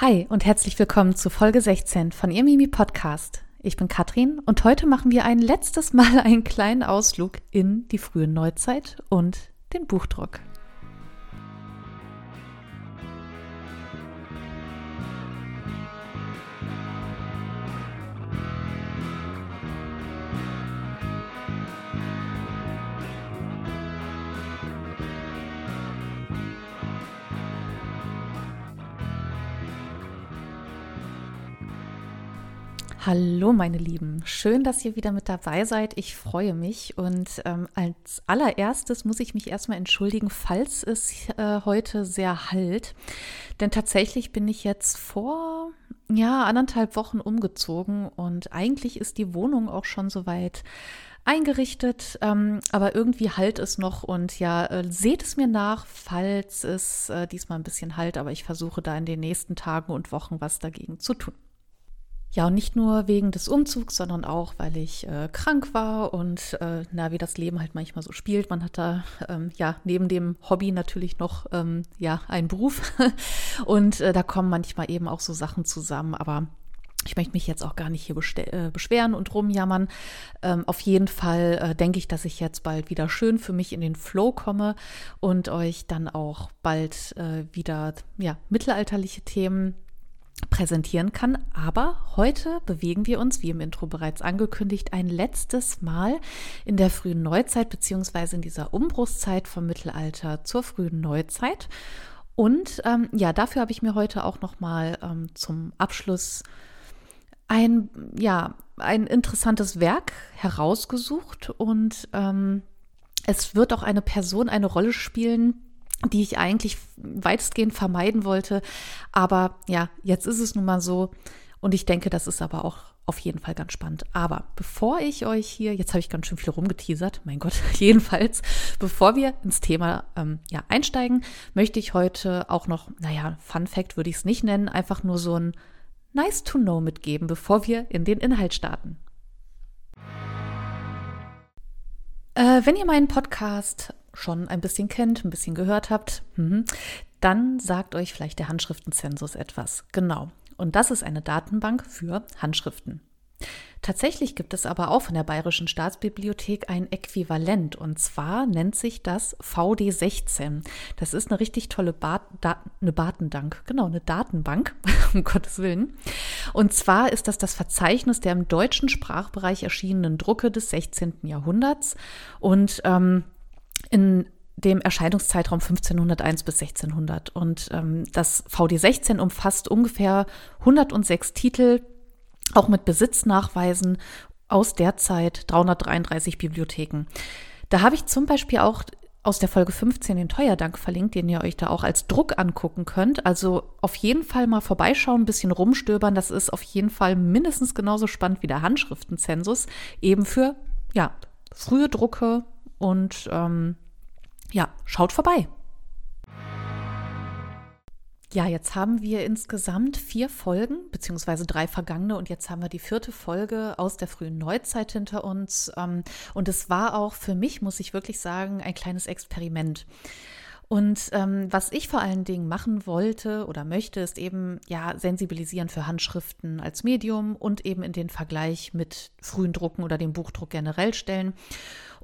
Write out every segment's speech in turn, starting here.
Hi und herzlich willkommen zu Folge 16 von Ihr Mimi Podcast. Ich bin Katrin und heute machen wir ein letztes Mal einen kleinen Ausflug in die frühe Neuzeit und den Buchdruck. Hallo meine Lieben, schön, dass ihr wieder mit dabei seid. Ich freue mich und ähm, als allererstes muss ich mich erstmal entschuldigen, falls es äh, heute sehr halt. Denn tatsächlich bin ich jetzt vor ja anderthalb Wochen umgezogen und eigentlich ist die Wohnung auch schon soweit eingerichtet, ähm, aber irgendwie halt es noch und ja, äh, seht es mir nach, falls es äh, diesmal ein bisschen halt, aber ich versuche da in den nächsten Tagen und Wochen was dagegen zu tun. Ja, und nicht nur wegen des Umzugs, sondern auch, weil ich äh, krank war und äh, na, wie das Leben halt manchmal so spielt. Man hat da ähm, ja neben dem Hobby natürlich noch ähm, ja einen Beruf und äh, da kommen manchmal eben auch so Sachen zusammen. Aber ich möchte mich jetzt auch gar nicht hier äh, beschweren und rumjammern. Ähm, auf jeden Fall äh, denke ich, dass ich jetzt bald wieder schön für mich in den Flow komme und euch dann auch bald äh, wieder ja mittelalterliche Themen präsentieren kann. Aber heute bewegen wir uns, wie im Intro bereits angekündigt, ein letztes Mal in der frühen Neuzeit beziehungsweise in dieser Umbruchszeit vom Mittelalter zur frühen Neuzeit. Und ähm, ja, dafür habe ich mir heute auch noch mal ähm, zum Abschluss ein ja ein interessantes Werk herausgesucht und ähm, es wird auch eine Person eine Rolle spielen, die ich eigentlich weitestgehend vermeiden wollte. Aber ja, jetzt ist es nun mal so. Und ich denke, das ist aber auch auf jeden Fall ganz spannend. Aber bevor ich euch hier, jetzt habe ich ganz schön viel rumgeteasert, mein Gott, jedenfalls, bevor wir ins Thema ähm, ja, einsteigen, möchte ich heute auch noch, naja, Fun Fact würde ich es nicht nennen, einfach nur so ein Nice to Know mitgeben, bevor wir in den Inhalt starten. Äh, wenn ihr meinen Podcast schon ein bisschen kennt, ein bisschen gehört habt, mhm, dann sagt euch vielleicht der Handschriftenzensus etwas. Genau. Und das ist eine Datenbank für Handschriften. Tatsächlich gibt es aber auch von der Bayerischen Staatsbibliothek ein Äquivalent und zwar nennt sich das VD16. Das ist eine richtig tolle ba da eine Datenbank, genau, eine Datenbank, um Gottes Willen. Und zwar ist das das Verzeichnis der im deutschen Sprachbereich erschienenen Drucke des 16. Jahrhunderts und ähm, in dem Erscheinungszeitraum 1501 bis 1600. Und ähm, das VD16 umfasst ungefähr 106 Titel, auch mit Besitznachweisen aus der Zeit 333 Bibliotheken. Da habe ich zum Beispiel auch aus der Folge 15 den Teuerdank verlinkt, den ihr euch da auch als Druck angucken könnt. Also auf jeden Fall mal vorbeischauen, ein bisschen rumstöbern. Das ist auf jeden Fall mindestens genauso spannend wie der Handschriftenzensus, eben für ja, frühe Drucke und ähm, ja, schaut vorbei. Ja, jetzt haben wir insgesamt vier Folgen, beziehungsweise drei vergangene und jetzt haben wir die vierte Folge aus der frühen Neuzeit hinter uns. Ähm, und es war auch für mich, muss ich wirklich sagen, ein kleines Experiment. Und ähm, was ich vor allen Dingen machen wollte oder möchte, ist eben ja sensibilisieren für Handschriften als Medium und eben in den Vergleich mit frühen Drucken oder dem Buchdruck generell stellen.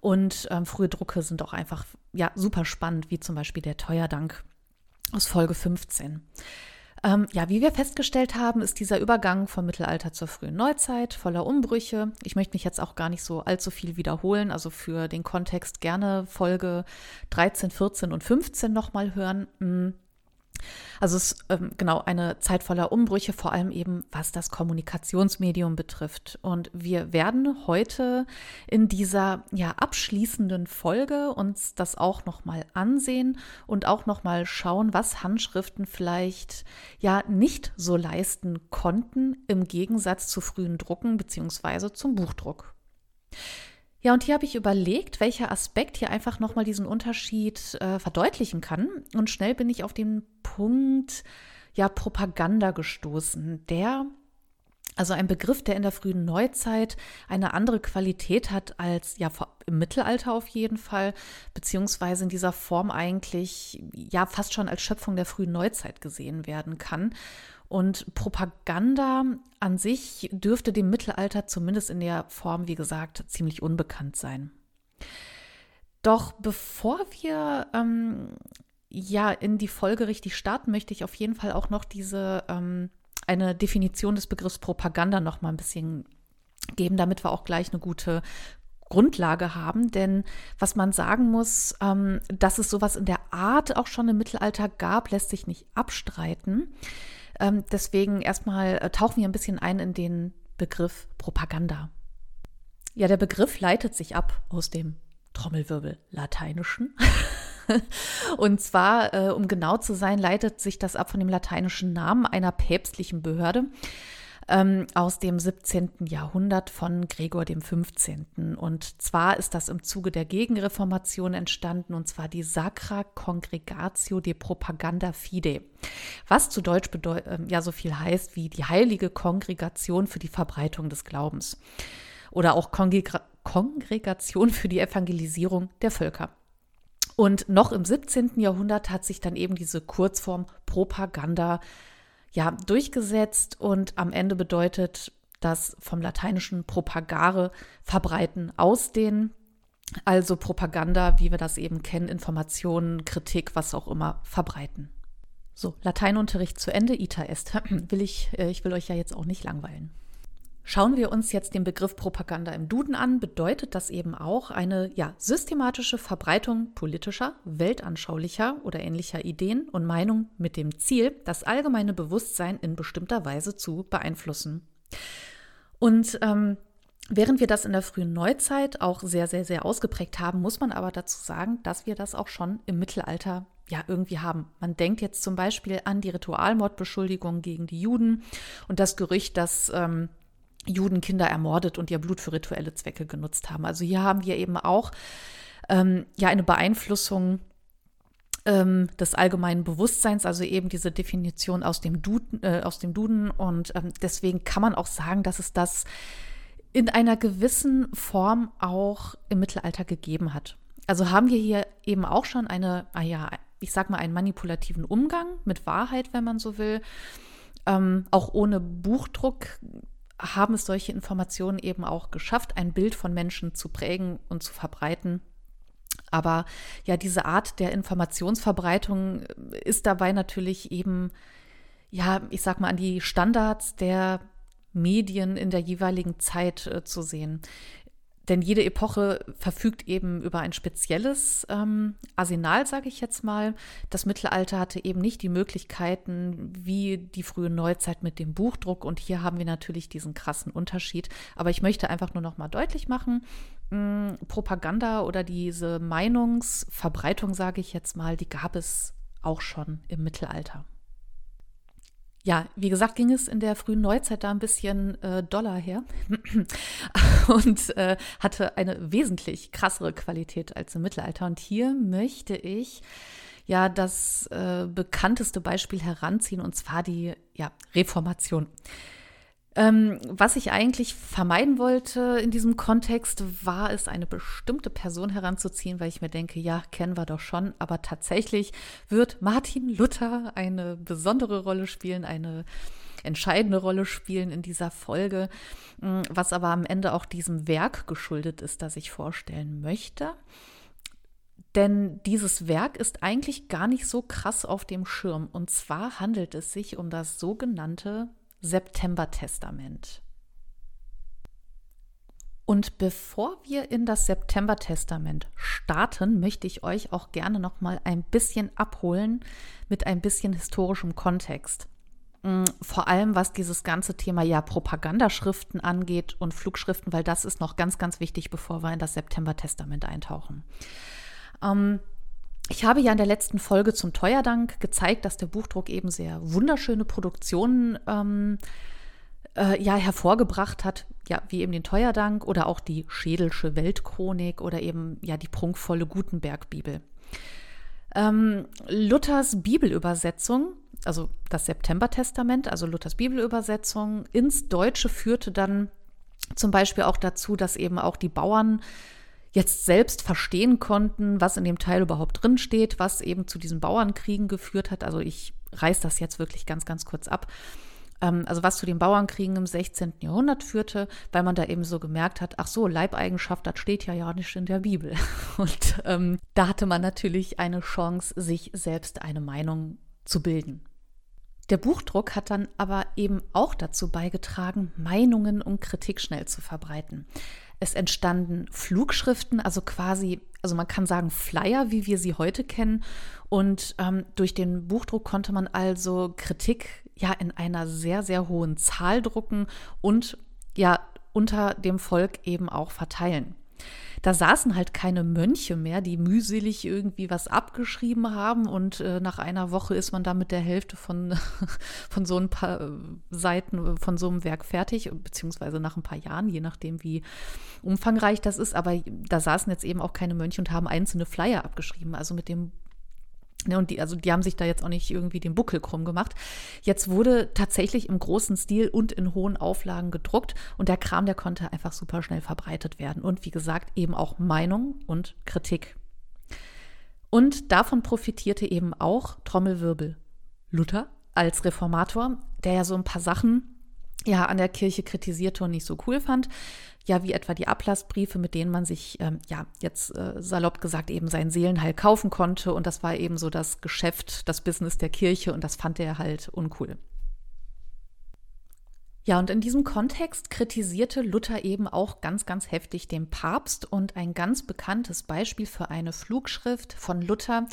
Und ähm, frühe Drucke sind auch einfach ja super spannend, wie zum Beispiel der Teuerdank aus Folge 15. Ähm, ja, wie wir festgestellt haben, ist dieser Übergang vom Mittelalter zur frühen Neuzeit voller Umbrüche. Ich möchte mich jetzt auch gar nicht so allzu viel wiederholen, also für den Kontext gerne Folge 13, 14 und 15 nochmal hören. Also es ist ähm, genau eine Zeit voller Umbrüche, vor allem eben was das Kommunikationsmedium betrifft. Und wir werden heute in dieser ja abschließenden Folge uns das auch noch mal ansehen und auch noch mal schauen, was Handschriften vielleicht ja nicht so leisten konnten im Gegensatz zu frühen Drucken beziehungsweise zum Buchdruck. Ja, und hier habe ich überlegt, welcher Aspekt hier einfach nochmal diesen Unterschied äh, verdeutlichen kann. Und schnell bin ich auf den Punkt, ja, Propaganda gestoßen, der Also ein Begriff, der in der frühen Neuzeit eine andere Qualität hat als ja im Mittelalter auf jeden Fall, beziehungsweise in dieser Form eigentlich ja fast schon als Schöpfung der frühen Neuzeit gesehen werden kann. Und Propaganda an sich dürfte dem Mittelalter zumindest in der Form, wie gesagt, ziemlich unbekannt sein. Doch bevor wir ähm, ja in die Folge richtig starten, möchte ich auf jeden Fall auch noch diese ähm, eine Definition des Begriffs Propaganda noch mal ein bisschen geben, damit wir auch gleich eine gute Grundlage haben. Denn was man sagen muss, ähm, dass es sowas in der Art auch schon im Mittelalter gab, lässt sich nicht abstreiten. Ähm, deswegen erstmal äh, tauchen wir ein bisschen ein in den Begriff Propaganda. Ja, der Begriff leitet sich ab aus dem Trommelwirbel Lateinischen. Und zwar, äh, um genau zu sein, leitet sich das ab von dem lateinischen Namen einer päpstlichen Behörde ähm, aus dem 17. Jahrhundert von Gregor dem 15. Und zwar ist das im Zuge der Gegenreformation entstanden, und zwar die Sacra Congregatio de Propaganda Fide, was zu Deutsch äh, ja so viel heißt wie die heilige Kongregation für die Verbreitung des Glaubens oder auch Kongregra Kongregation für die Evangelisierung der Völker. Und noch im 17. Jahrhundert hat sich dann eben diese Kurzform Propaganda ja durchgesetzt und am Ende bedeutet das vom lateinischen propagare verbreiten, ausdehnen. Also Propaganda, wie wir das eben kennen, Informationen, Kritik, was auch immer, verbreiten. So, Lateinunterricht zu Ende, ita est. Will ich, äh, ich will euch ja jetzt auch nicht langweilen. Schauen wir uns jetzt den Begriff Propaganda im Duden an, bedeutet das eben auch eine ja, systematische Verbreitung politischer, weltanschaulicher oder ähnlicher Ideen und Meinungen mit dem Ziel, das allgemeine Bewusstsein in bestimmter Weise zu beeinflussen. Und ähm, Während wir das in der frühen Neuzeit auch sehr, sehr, sehr ausgeprägt haben, muss man aber dazu sagen, dass wir das auch schon im Mittelalter ja irgendwie haben. Man denkt jetzt zum Beispiel an die Ritualmordbeschuldigung gegen die Juden und das Gerücht, dass ähm, Juden Kinder ermordet und ihr Blut für rituelle Zwecke genutzt haben. Also hier haben wir eben auch ähm, ja eine Beeinflussung ähm, des allgemeinen Bewusstseins, also eben diese Definition aus dem Duden, äh, aus dem Duden. Und ähm, deswegen kann man auch sagen, dass es das in einer gewissen Form auch im Mittelalter gegeben hat. Also haben wir hier eben auch schon eine, ah ja, ich sag mal, einen manipulativen Umgang mit Wahrheit, wenn man so will. Ähm, auch ohne Buchdruck haben es solche Informationen eben auch geschafft, ein Bild von Menschen zu prägen und zu verbreiten. Aber ja, diese Art der Informationsverbreitung ist dabei natürlich eben, ja, ich sag mal, an die Standards der Medien in der jeweiligen Zeit äh, zu sehen. Denn jede Epoche verfügt eben über ein spezielles ähm, Arsenal, sage ich jetzt mal. Das Mittelalter hatte eben nicht die Möglichkeiten wie die frühe Neuzeit mit dem Buchdruck. Und hier haben wir natürlich diesen krassen Unterschied. Aber ich möchte einfach nur noch mal deutlich machen, mh, hm, Propaganda oder diese Meinungsverbreitung, sage ich jetzt mal, die gab es auch schon im Mittelalter ja, wie gesagt, ging es in der frühen Neuzeit da ein bisschen äh, Dollar her und äh, hatte eine wesentlich krassere Qualität als im Mittelalter. Und hier möchte ich ja das äh, bekannteste Beispiel heranziehen, und zwar die ja, Reformation. Ähm, was ich eigentlich vermeiden wollte in diesem Kontext, war es, eine bestimmte Person heranzuziehen, weil ich mir denke, ja, kennen wir doch schon. Aber tatsächlich wird Martin Luther eine besondere Rolle spielen, eine entscheidende Rolle spielen in dieser Folge, mm, was aber am Ende auch diesem Werk geschuldet ist, das ich vorstellen möchte. Denn dieses Werk ist eigentlich gar nicht so krass auf dem Schirm. Und zwar handelt es sich um das sogenannte September-Testament. Und bevor wir in das September-Testament starten, möchte ich euch auch gerne noch mal ein bisschen abholen mit ein bisschen historischem Kontext. Mm, vor allem was dieses ganze Thema ja Propagandaschriften angeht und Flugschriften, weil das ist noch ganz, ganz wichtig, bevor wir in das September-Testament eintauchen. Ähm, ich habe ja in der letzten Folge zum Teuerdank gezeigt, dass der Buchdruck eben sehr wunderschöne Produktionen ähm, äh, ja, hervorgebracht hat, ja, wie eben den Teuerdank oder auch die Schädelsche Weltchronik oder eben ja die prunkvolle Gutenberg-Bibel. Ähm, Luthers Bibelübersetzung also das September-Testament, also Luthers Bibelübersetzung, ins Deutsche führte dann zum Beispiel auch dazu, dass eben auch die Bauern jetzt selbst verstehen konnten, was in dem Teil überhaupt drin steht, was eben zu diesen Bauernkriegen geführt hat. Also ich reiß das jetzt wirklich ganz, ganz kurz ab. Ähm, also was zu den Bauernkriegen im 16. Jahrhundert führte, weil man da eben so gemerkt hat, ach so, Leibeigenschaft, das steht ja ja nicht in der Bibel. Und ähm, da hatte man natürlich eine Chance, sich selbst eine Meinung zu bilden. Der Buchdruck hat dann aber eben auch dazu beigetragen, Meinungen und Kritik schnell zu verbreiten. Es entstanden Flugschriften, also quasi, also man kann sagen Flyer, wie wir sie heute kennen. Und ähm, durch den Buchdruck konnte man also Kritik ja in einer sehr, sehr hohen Zahl drucken und ja unter dem Volk eben auch verteilen da saßen halt keine Mönche mehr, die mühselig irgendwie was abgeschrieben haben und äh, nach einer Woche ist man dann mit der Hälfte von, von so ein paar äh, Seiten äh, von so einem Werk fertig, beziehungsweise nach ein paar Jahren, je nachdem, wie umfangreich das ist. Aber da saßen jetzt eben auch keine Mönche und haben einzelne Flyer abgeschrieben. Also mit dem Ne, und die, also die haben sich da jetzt auch nicht irgendwie den Buckel krumm gemacht. Jetzt wurde tatsächlich im großen Stil und in hohen Auflagen gedruckt und der Kram, der konnte einfach super schnell verbreitet werden. Und wie gesagt, eben auch Meinung und Kritik. Und davon profitierte eben auch Trommelwirbel Luther als Reformator, der ja so ein paar Sachen ja an der Kirche kritisierte und nicht so cool fand ja, wie etwa die Ablassbriefe, mit denen man sich, ähm, ja, jetzt äh, salopp gesagt, eben seinen Seelenheil kaufen konnte. Und das war eben so das Geschäft, das Business der Kirche und das fand er halt uncool. Ja, und in diesem Kontext kritisierte Luther eben auch ganz, ganz heftig den Papst und ein ganz bekanntes Beispiel für eine Flugschrift von Luther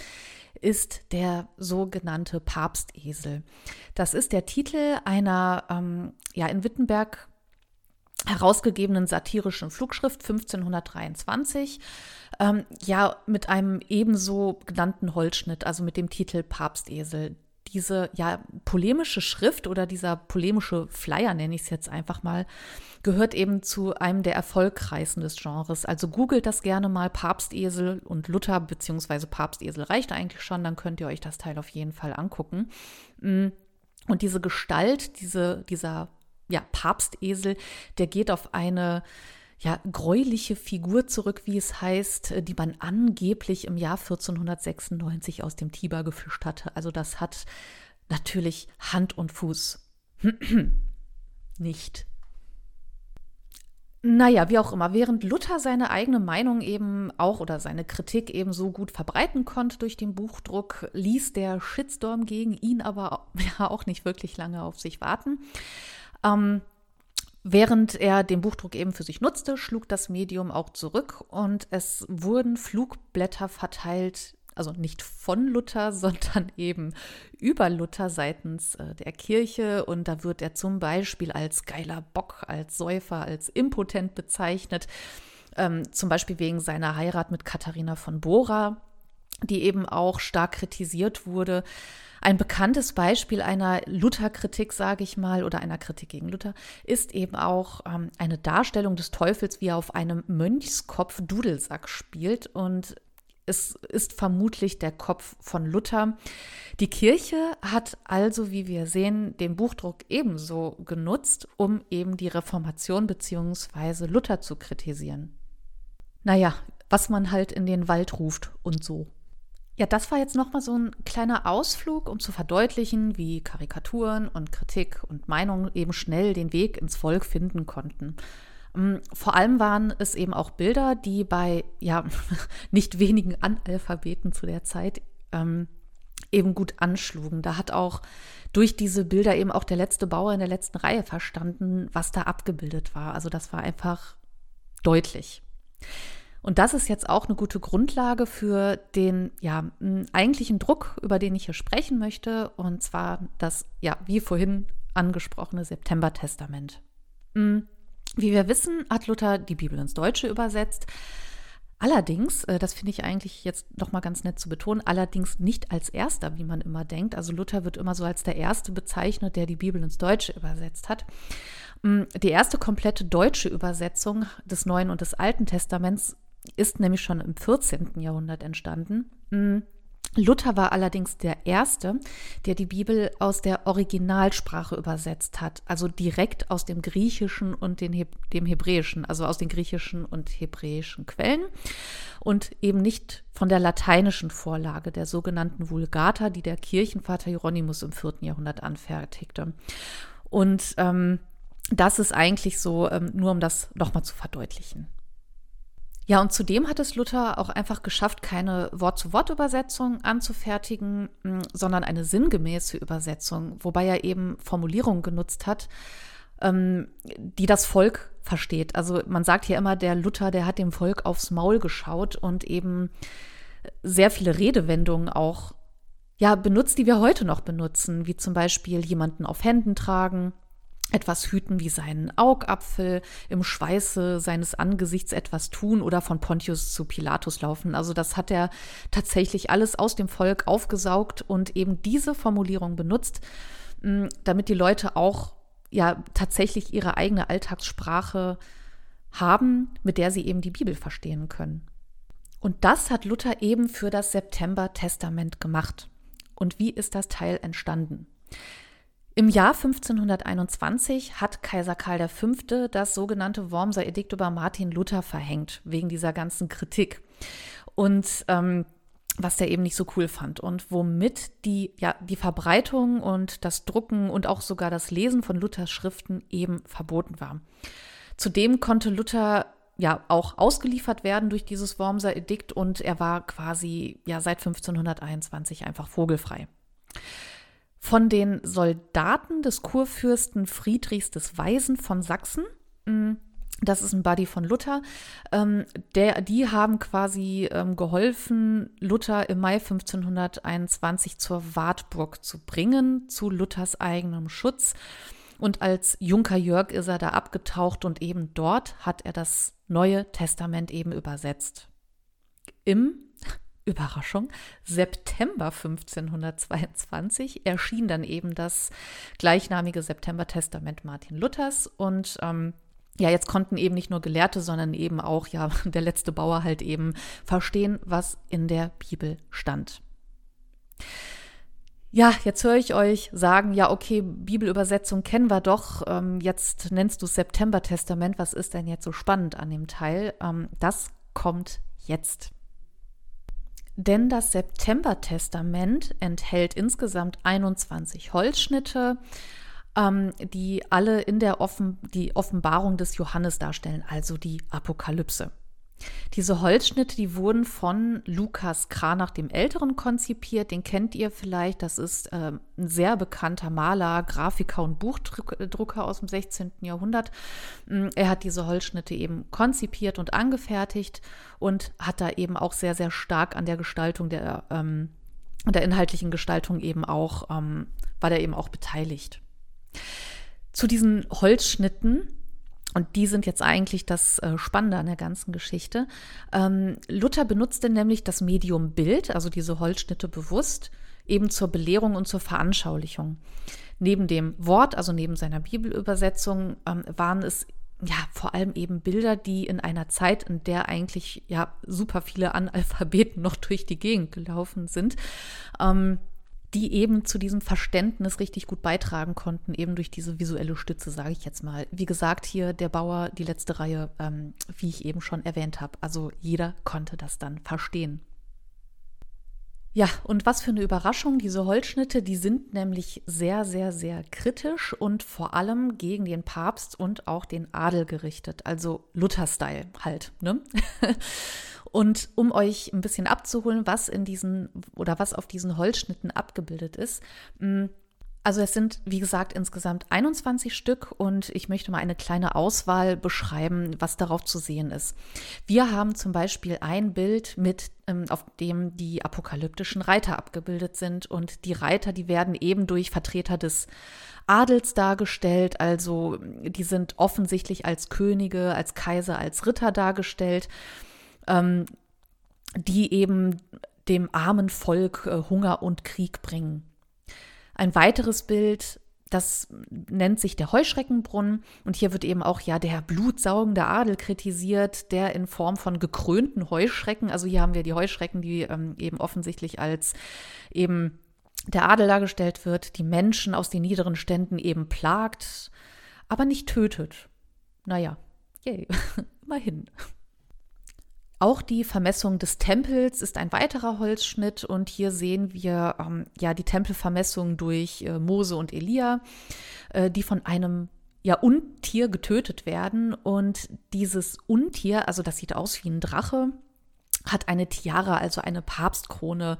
ist der sogenannte Papstesel. Das ist der Titel einer ähm, ja in Wittenberg herausgegebenen satirischen Flugschrift 1523, ähm, ja, mit einem ebenso genannten Holzschnitt, also mit dem Titel Papstesel. Diese ja polemische Schrift oder dieser polemische Flyer, nenne ich es jetzt einfach mal, gehört eben zu einem der erfolgreichsten des Genres. Also googelt das gerne mal, Papstesel und Luther, beziehungsweise Papstesel reicht eigentlich schon, dann könnt ihr euch das Teil auf jeden Fall angucken. Mm. Und diese Gestalt, diese, dieser ja, Papstesel, der geht auf eine ja, gräuliche Figur zurück, wie es heißt, die man angeblich im Jahr 1496 aus dem Tiber gefischt hatte. Also das hat natürlich Hand und Fuß. Nicht. Naja, wie auch immer, während Luther seine eigene Meinung eben auch oder seine Kritik eben so gut verbreiten konnte durch den Buchdruck, ließ der Shitstorm gegen ihn aber auch nicht wirklich lange auf sich warten. Ähm, Während er den Buchdruck eben für sich nutzte, schlug das Medium auch zurück und es wurden Flugblätter verteilt, also nicht von Luther, sondern eben über Luther seitens äh, der Kirche. Und da wird er zum Beispiel als geiler Bock, als Säufer, als impotent bezeichnet, ähm, zum Beispiel wegen seiner Heirat mit Katharina von Bora, die eben auch stark kritisiert wurde. Ein bekanntes Beispiel einer Luther-Kritik, sage ich mal, oder einer Kritik gegen Luther, ist eben auch ähm, eine Darstellung des Teufels, wie er auf einem Mönchskopf Dudelsack spielt. Und es ist vermutlich der Kopf von Luther. Die Kirche hat also, wie wir sehen, den Buchdruck ebenso genutzt, um eben die Reformation bzw. Luther zu kritisieren. Naja, was man halt in den Wald ruft und so. Ja, das war jetzt nochmal so ein kleiner Ausflug, um zu verdeutlichen, wie Karikaturen und Kritik und Meinung eben schnell den Weg ins Volk finden konnten. Ähm, vor allem waren es eben auch Bilder, die bei ja nicht wenigen Analphabeten zu der Zeit ähm, eben gut anschlugen. Da hat auch durch diese Bilder eben auch der letzte Bauer in der letzten Reihe verstanden, was da abgebildet war. Also das war einfach deutlich. Und das ist jetzt auch eine gute Grundlage für den ja, eigentlichen Druck, über den ich hier sprechen möchte, und zwar das, ja, wie vorhin angesprochene September-Testament. Wie wir wissen, hat Luther die Bibel ins Deutsche übersetzt. Allerdings, äh, das finde ich eigentlich jetzt noch mal ganz nett zu betonen, allerdings nicht als erster, wie man immer denkt. Also Luther wird immer so als der erste bezeichnet, der die Bibel ins Deutsche übersetzt hat. Die erste komplette deutsche Übersetzung des Neuen und des Alten Testaments ist nämlich schon im 14. Jahrhundert entstanden. Mm. Luther war allerdings der Erste, der die Bibel aus der Originalsprache übersetzt hat, also direkt aus dem Griechischen und dem Hebräischen, also aus den griechischen und hebräischen Quellen und eben nicht von der lateinischen Vorlage, der sogenannten Vulgata, die der Kirchenvater Hieronymus im 4. Jahrhundert anfertigte. Und ähm, das ist eigentlich so, ähm, nur um das nochmal zu verdeutlichen. Ja, und zudem hat es Luther auch einfach geschafft, keine Wort-zu-Wort-Übersetzung anzufertigen, mm, sondern eine sinngemäße Übersetzung, wobei er eben Formulierungen genutzt hat, ähm, die das Volk versteht. Also man sagt hier immer, der Luther, der hat dem Volk aufs Maul geschaut und eben sehr viele Redewendungen auch ja, benutzt, die wir heute noch benutzen, wie zum Beispiel jemanden auf Händen tragen, etwas hüten wie seinen Augapfel, im Schweiße seines Angesichts etwas tun oder von Pontius zu Pilatus laufen. Also das hat er tatsächlich alles aus dem Volk aufgesaugt und eben diese Formulierung benutzt, mm, damit die Leute auch ja tatsächlich ihre eigene Alltagssprache haben, mit der sie eben die Bibel verstehen können. Und das hat Luther eben für das September-Testament gemacht. Und wie ist das Teil entstanden? Im Jahr 1521 hat Kaiser Karl V. das sogenannte Wormser Edikt über Martin Luther verhängt, wegen dieser ganzen Kritik. Und ähm, was der eben nicht so cool fand und womit die, ja, die Verbreitung und das Drucken und auch sogar das Lesen von Luthers Schriften eben verboten war. Zudem konnte Luther ja auch ausgeliefert werden durch dieses Wormser Edikt und er war quasi ja seit 1521 einfach vogelfrei. Von den Soldaten des Kurfürsten Friedrichs des Weisen von Sachsen, mm, das ist ein Buddy von Luther. Ähm, der, die haben quasi ähm, geholfen, Luther im Mai 1521 zur Wartburg zu bringen, zu Luthers eigenem Schutz. Und als Junker Jörg ist er da abgetaucht und eben dort hat er das Neue Testament eben übersetzt. Im Überraschung, September 1522 erschien dann eben das gleichnamige September-Testament Martin Luthers und ähm, ja, jetzt konnten eben nicht nur Gelehrte, sondern eben auch ja der letzte Bauer halt eben verstehen, was in der Bibel stand. Ja, jetzt höre ich euch sagen, ja, okay, Bibelübersetzung kennen wir doch. Ähm, jetzt nennst du September-Testament. Was ist denn jetzt so spannend an dem Teil? Ähm, das kommt jetzt. Denn das September-Testament enthält insgesamt 21 Holzschnitte, ähm, die alle in der Offen die Offenbarung des Johannes darstellen, also die Apokalypse. Diese Holzschnitte, die wurden von Lukas Kranach dem Älteren konzipiert. Den kennt ihr vielleicht. Das ist äh, ein sehr bekannter Maler, Grafiker und Buchdrucker aus dem 16. Jahrhundert. Mm, er hat diese Holzschnitte eben konzipiert und angefertigt und hat da eben auch sehr, sehr stark an der Gestaltung der, ähm, der inhaltlichen Gestaltung eben auch, ähm, war der eben auch beteiligt. Zu diesen Holzschnitten und die sind jetzt eigentlich das äh, Spannende an der ganzen Geschichte. Ähm, Luther benutzte nämlich das Medium Bild, also diese Holzschnitte bewusst, eben zur Belehrung und zur Veranschaulichung. Neben dem Wort, also neben seiner Bibelübersetzung, ähm, waren es ja vor allem eben Bilder, die in einer Zeit, in der eigentlich ja super viele Analphabeten noch durch die Gegend gelaufen sind, ähm, die eben zu diesem Verständnis richtig gut beitragen konnten, eben durch diese visuelle Stütze, sage ich jetzt mal. Wie gesagt, hier der Bauer, die letzte Reihe, ähm, wie ich eben schon erwähnt habe. Also jeder konnte das dann verstehen. Ja, und was für eine Überraschung, diese Holzschnitte, die sind nämlich sehr, sehr, sehr kritisch und vor allem gegen den Papst und auch den Adel gerichtet, also Luther-Style halt. Ne? Und um euch ein bisschen abzuholen, was in diesen oder was auf diesen Holzschnitten abgebildet ist, mm, also es sind, wie gesagt, insgesamt 21 Stück und ich möchte mal eine kleine Auswahl beschreiben, was darauf zu sehen ist. Wir haben zum Beispiel ein Bild mit, ähm, auf dem die apokalyptischen Reiter abgebildet sind und die Reiter, die werden eben durch Vertreter des Adels dargestellt, also die sind offensichtlich als Könige, als Kaiser, als Ritter dargestellt ähm, die eben dem armen Volk äh, Hunger und Krieg bringen. Ein weiteres Bild, das nennt sich der Heuschreckenbrunnen und hier wird eben auch ja der blutsaugende Adel kritisiert, der in Form von gekrönten Heuschrecken, also hier haben wir die Heuschrecken, die ähm, eben offensichtlich als eben der Adel dargestellt wird, die Menschen aus den niederen Ständen eben plagt, aber nicht tötet. Naja, yay, immerhin. Auch die Vermessung des Tempels ist ein weiterer Holzschnitt und hier sehen wir ähm, ja die Tempelvermessung durch äh, Mose und Elia, äh, die von einem ja Untier getötet werden und dieses Untier, also das sieht aus wie ein Drache, hat eine Tiara, also eine Papstkrone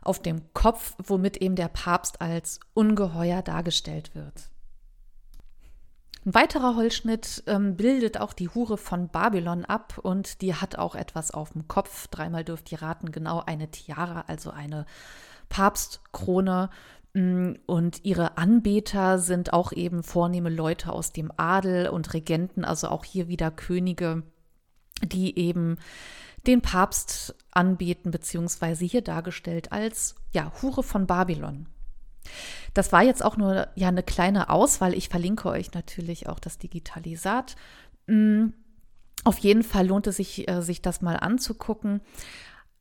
auf dem Kopf, womit eben der Papst als ungeheuer dargestellt wird. Ein weiterer Holzschnitt ähm, bildet auch die Hure von Babylon ab und die hat auch etwas auf dem Kopf. Dreimal dürft ihr raten, genau eine Tiara, also eine Papstkrone. Mm, und ihre Anbeter sind auch eben vornehme Leute aus dem Adel und Regenten, also auch hier wieder Könige, die eben den Papst anbeten, beziehungsweise hier dargestellt als ja, Hure von Babylon. Das war jetzt auch nur ja eine kleine Auswahl. Ich verlinke euch natürlich auch das Digitalisat. Mm, auf jeden Fall lohnt es sich, äh, sich das mal anzugucken.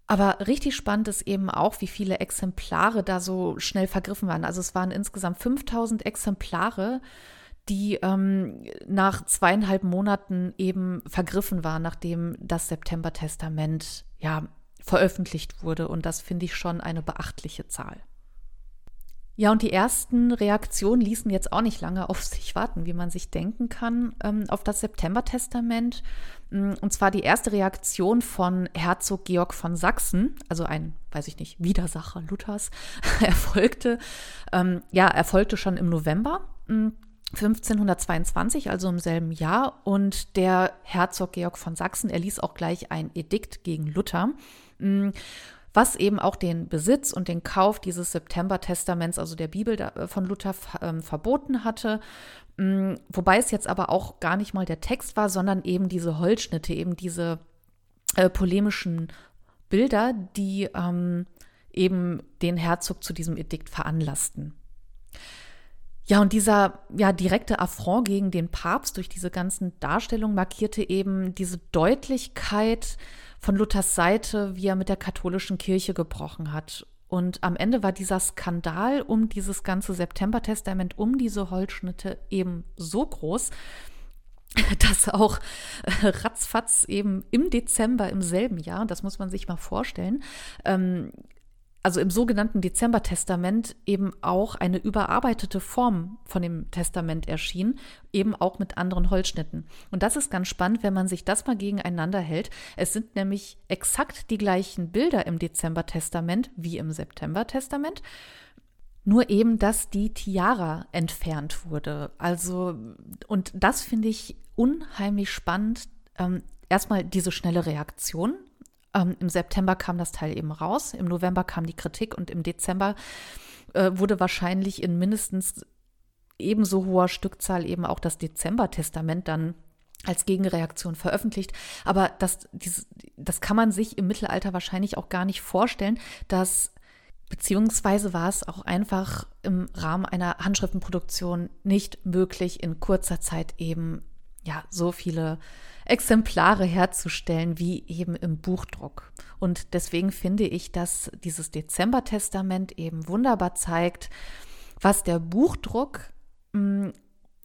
Aber richtig spannend ist eben auch, wie viele Exemplare da so schnell vergriffen waren. Also es waren insgesamt 5000 Exemplare, die ähm, nach zweieinhalb Monaten eben vergriffen waren, nachdem das September-Testament ja veröffentlicht wurde. Und das finde ich schon eine beachtliche Zahl. Ja, und die ersten Reaktionen ließen jetzt auch nicht lange auf sich warten, wie man sich denken kann, ähm, auf das September-Testament. Mm, und zwar die erste Reaktion von Herzog Georg von Sachsen, also ein, weiß ich nicht, Widersacher Luthers, erfolgte, ähm, ja, erfolgte schon im November. 1522, mm, also im selben Jahr. Und der Herzog Georg von Sachsen erließ auch gleich ein Edikt gegen Luther. Was eben auch den Besitz und den Kauf dieses September-Testaments, also der Bibel äh, von Luther, ähm, verboten hatte. Mm, wobei es jetzt aber auch gar nicht mal der Text war, sondern eben diese Holzschnitte, eben diese äh, polemischen Bilder, die ähm, eben den Herzog zu diesem Edikt veranlassten. Ja, und dieser ja, direkte Affront gegen den Papst durch diese ganzen Darstellungen markierte eben diese Deutlichkeit von Luthers Seite, wie er mit der katholischen Kirche gebrochen hat. Und am Ende war dieser Skandal um dieses ganze September-Testament, um diese Holzschnitte eben so groß, dass auch äh, ratzfatz eben im Dezember im selben Jahr, das muss man sich mal vorstellen, ähm, also im sogenannten Dezember-Testament eben auch eine überarbeitete Form von dem Testament erschien, eben auch mit anderen Holzschnitten. Und das ist ganz spannend, wenn man sich das mal gegeneinander hält. Es sind nämlich exakt die gleichen Bilder im Dezember-Testament wie im September-Testament. Nur eben, dass die Tiara entfernt wurde. Also, und das finde ich unheimlich spannend. Ähm, erstmal diese schnelle Reaktion ähm, Im September kam das Teil eben raus, im November kam die Kritik und im Dezember äh, wurde wahrscheinlich in mindestens ebenso hoher Stückzahl eben auch das Dezember-Testament dann als Gegenreaktion veröffentlicht. Aber das, dieses, das kann man sich im Mittelalter wahrscheinlich auch gar nicht vorstellen, dass Beziehungsweise war es auch einfach im Rahmen einer Handschriftenproduktion nicht möglich, in kurzer Zeit eben ja so viele Exemplare herzustellen wie eben im Buchdruck. Und deswegen finde ich, dass dieses Dezember-Testament eben wunderbar zeigt, was der Buchdruck mh, mm,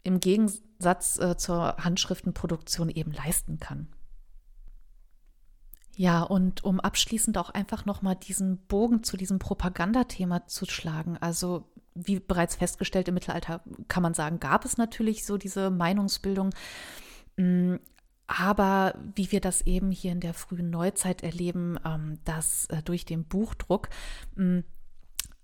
im Gegensatz äh, zur Handschriftenproduktion eben leisten kann. Ja, und um abschließend auch einfach nochmal diesen Bogen zu diesem Propagandathema zu schlagen. Also, wie bereits festgestellt, im Mittelalter kann man sagen, gab es natürlich so diese Meinungsbildung. Mm, aber wie wir das eben hier in der frühen Neuzeit erleben, ähm, dass äh, durch den Buchdruck mh, hm,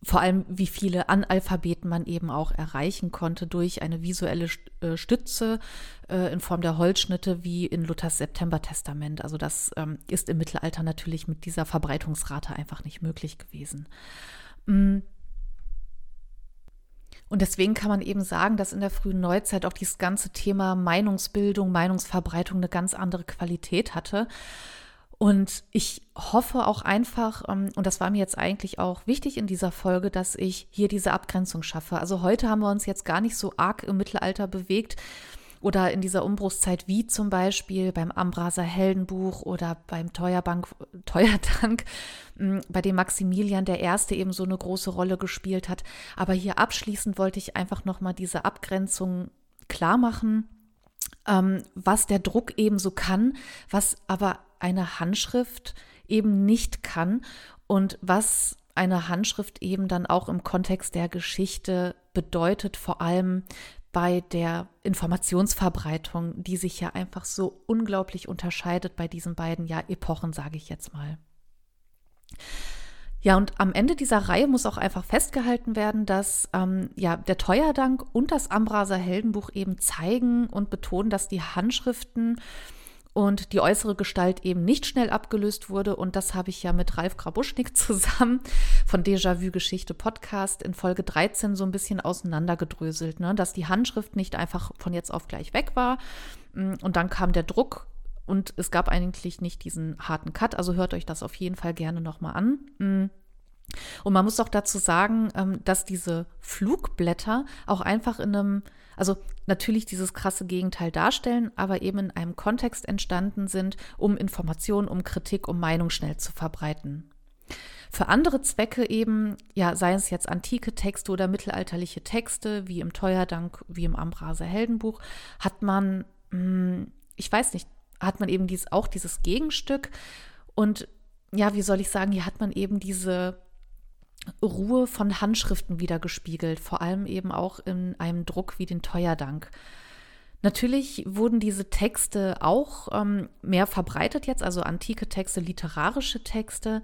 vor allem wie viele Analphabeten man eben auch erreichen konnte durch eine visuelle äh, Stütze äh, in Form der Holzschnitte wie in Luthers September-Testament. Also das ähm, ist im Mittelalter natürlich mit dieser Verbreitungsrate einfach nicht möglich gewesen. Und deswegen kann man eben sagen, dass in der frühen Neuzeit auch dieses ganze Thema Meinungsbildung, Meinungsverbreitung eine ganz andere Qualität hatte. Und ich hoffe auch einfach, ähm, und das war mir jetzt eigentlich auch wichtig in dieser Folge, dass ich hier diese Abgrenzung schaffe. Also heute haben wir uns jetzt gar nicht so arg im Mittelalter bewegt oder in dieser Umbruchszeit, wie zum Beispiel beim Ambraser Heldenbuch oder beim Teuerbank, Teuerdank, bei dem Maximilian der Erste eben so eine große Rolle gespielt hat. Aber hier abschließend wollte ich einfach nochmal diese Abgrenzung klar machen, ähm, was der Druck eben so kann, was aber eine Handschrift eben nicht kann und was eine Handschrift eben dann auch im Kontext der Geschichte bedeutet, vor allem bei der Informationsverbreitung, die sich ja einfach so unglaublich unterscheidet bei diesen beiden ja, Epochen, sage ich jetzt mal. Ja, und am Ende dieser Reihe muss auch einfach festgehalten werden, dass ähm, ja, der Teuerdank und das Ambraser Heldenbuch eben zeigen und betonen, dass die Handschriften und die äußere Gestalt eben nicht schnell abgelöst wurde. Und das habe ich ja mit Ralf Grabuschnik zusammen von Déjà-vu Geschichte Podcast in Folge 13 so ein bisschen auseinandergedröselt, ne? dass die Handschrift nicht einfach von jetzt auf gleich weg war. Mm, und dann kam der Druck und es gab eigentlich nicht diesen harten Cut. Also hört euch das auf jeden Fall gerne nochmal an. Und man muss auch dazu sagen, ähm, dass diese Flugblätter auch einfach in einem also natürlich dieses krasse Gegenteil darstellen, aber eben in einem Kontext entstanden sind, um Informationen, um Kritik, um Meinung schnell zu verbreiten. Für andere Zwecke eben, ja, seien es jetzt antike Texte oder mittelalterliche Texte, wie im Teuerdank, wie im Ambraser Heldenbuch, hat man, hm, ich weiß nicht, hat man eben dies, auch dieses Gegenstück und ja, wie soll ich sagen, hier hat man eben diese Ruhe von Handschriften wieder gespiegelt, vor allem eben auch in einem Druck wie den Teuerdank. Natürlich wurden diese Texte auch ähm, mehr verbreitet jetzt, also antike Texte, literarische Texte,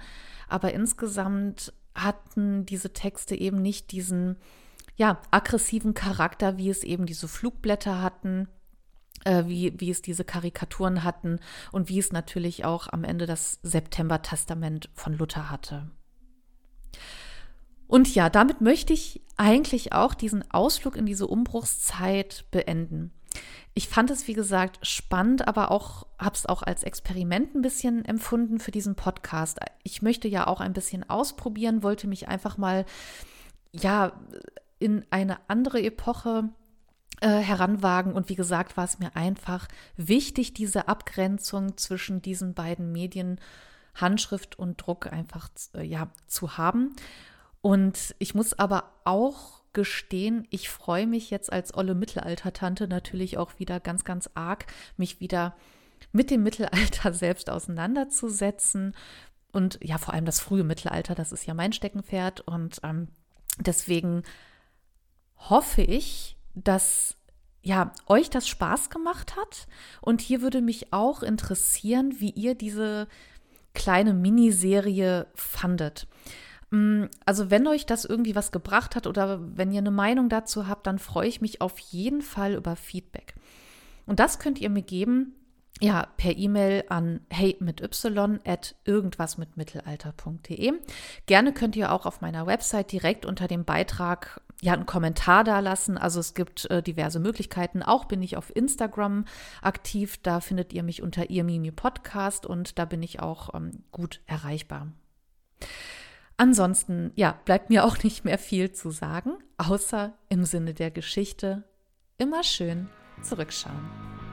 aber insgesamt hatten diese Texte eben nicht diesen ja, aggressiven Charakter, wie es eben diese Flugblätter hatten, äh, wie, wie es diese Karikaturen hatten und wie es natürlich auch am Ende das September-Testament von Luther hatte. Und ja, damit möchte ich eigentlich auch diesen Ausflug in diese Umbruchszeit beenden. Ich fand es, wie gesagt, spannend, aber auch habe es auch als Experiment ein bisschen empfunden für diesen Podcast. Ich möchte ja auch ein bisschen ausprobieren, wollte mich einfach mal ja in eine andere Epoche äh, heranwagen. Und wie gesagt, war es mir einfach wichtig, diese Abgrenzung zwischen diesen beiden Medien, Handschrift und Druck, einfach äh, ja, zu haben. Und ich muss aber auch gestehen, ich freue mich jetzt als olle Mittelaltertante natürlich auch wieder ganz, ganz arg, mich wieder mit dem Mittelalter selbst auseinanderzusetzen. Und ja, vor allem das frühe Mittelalter, das ist ja mein Steckenpferd. Und ähm, deswegen hoffe ich, dass ja, euch das Spaß gemacht hat. Und hier würde mich auch interessieren, wie ihr diese kleine Miniserie fandet. Mm, also wenn euch das irgendwie was gebracht hat oder wenn ihr eine Meinung dazu habt, dann freue ich mich auf jeden Fall über Feedback. Und das könnt ihr mir geben, ja, per E-Mail an hey mit y at irgendwas mit mittelalter.de. Gerne könnt ihr auch auf meiner Website direkt unter dem Beitrag ja einen Kommentar da lassen. Also es gibt äh, diverse Möglichkeiten. Auch bin ich auf Instagram aktiv. Da findet ihr mich unter ihr Mimi Podcast und da bin ich auch ähm, gut erreichbar. Ansonsten, ja, bleibt mir auch nicht mehr viel zu sagen, außer im Sinne der Geschichte immer schön zurückschauen.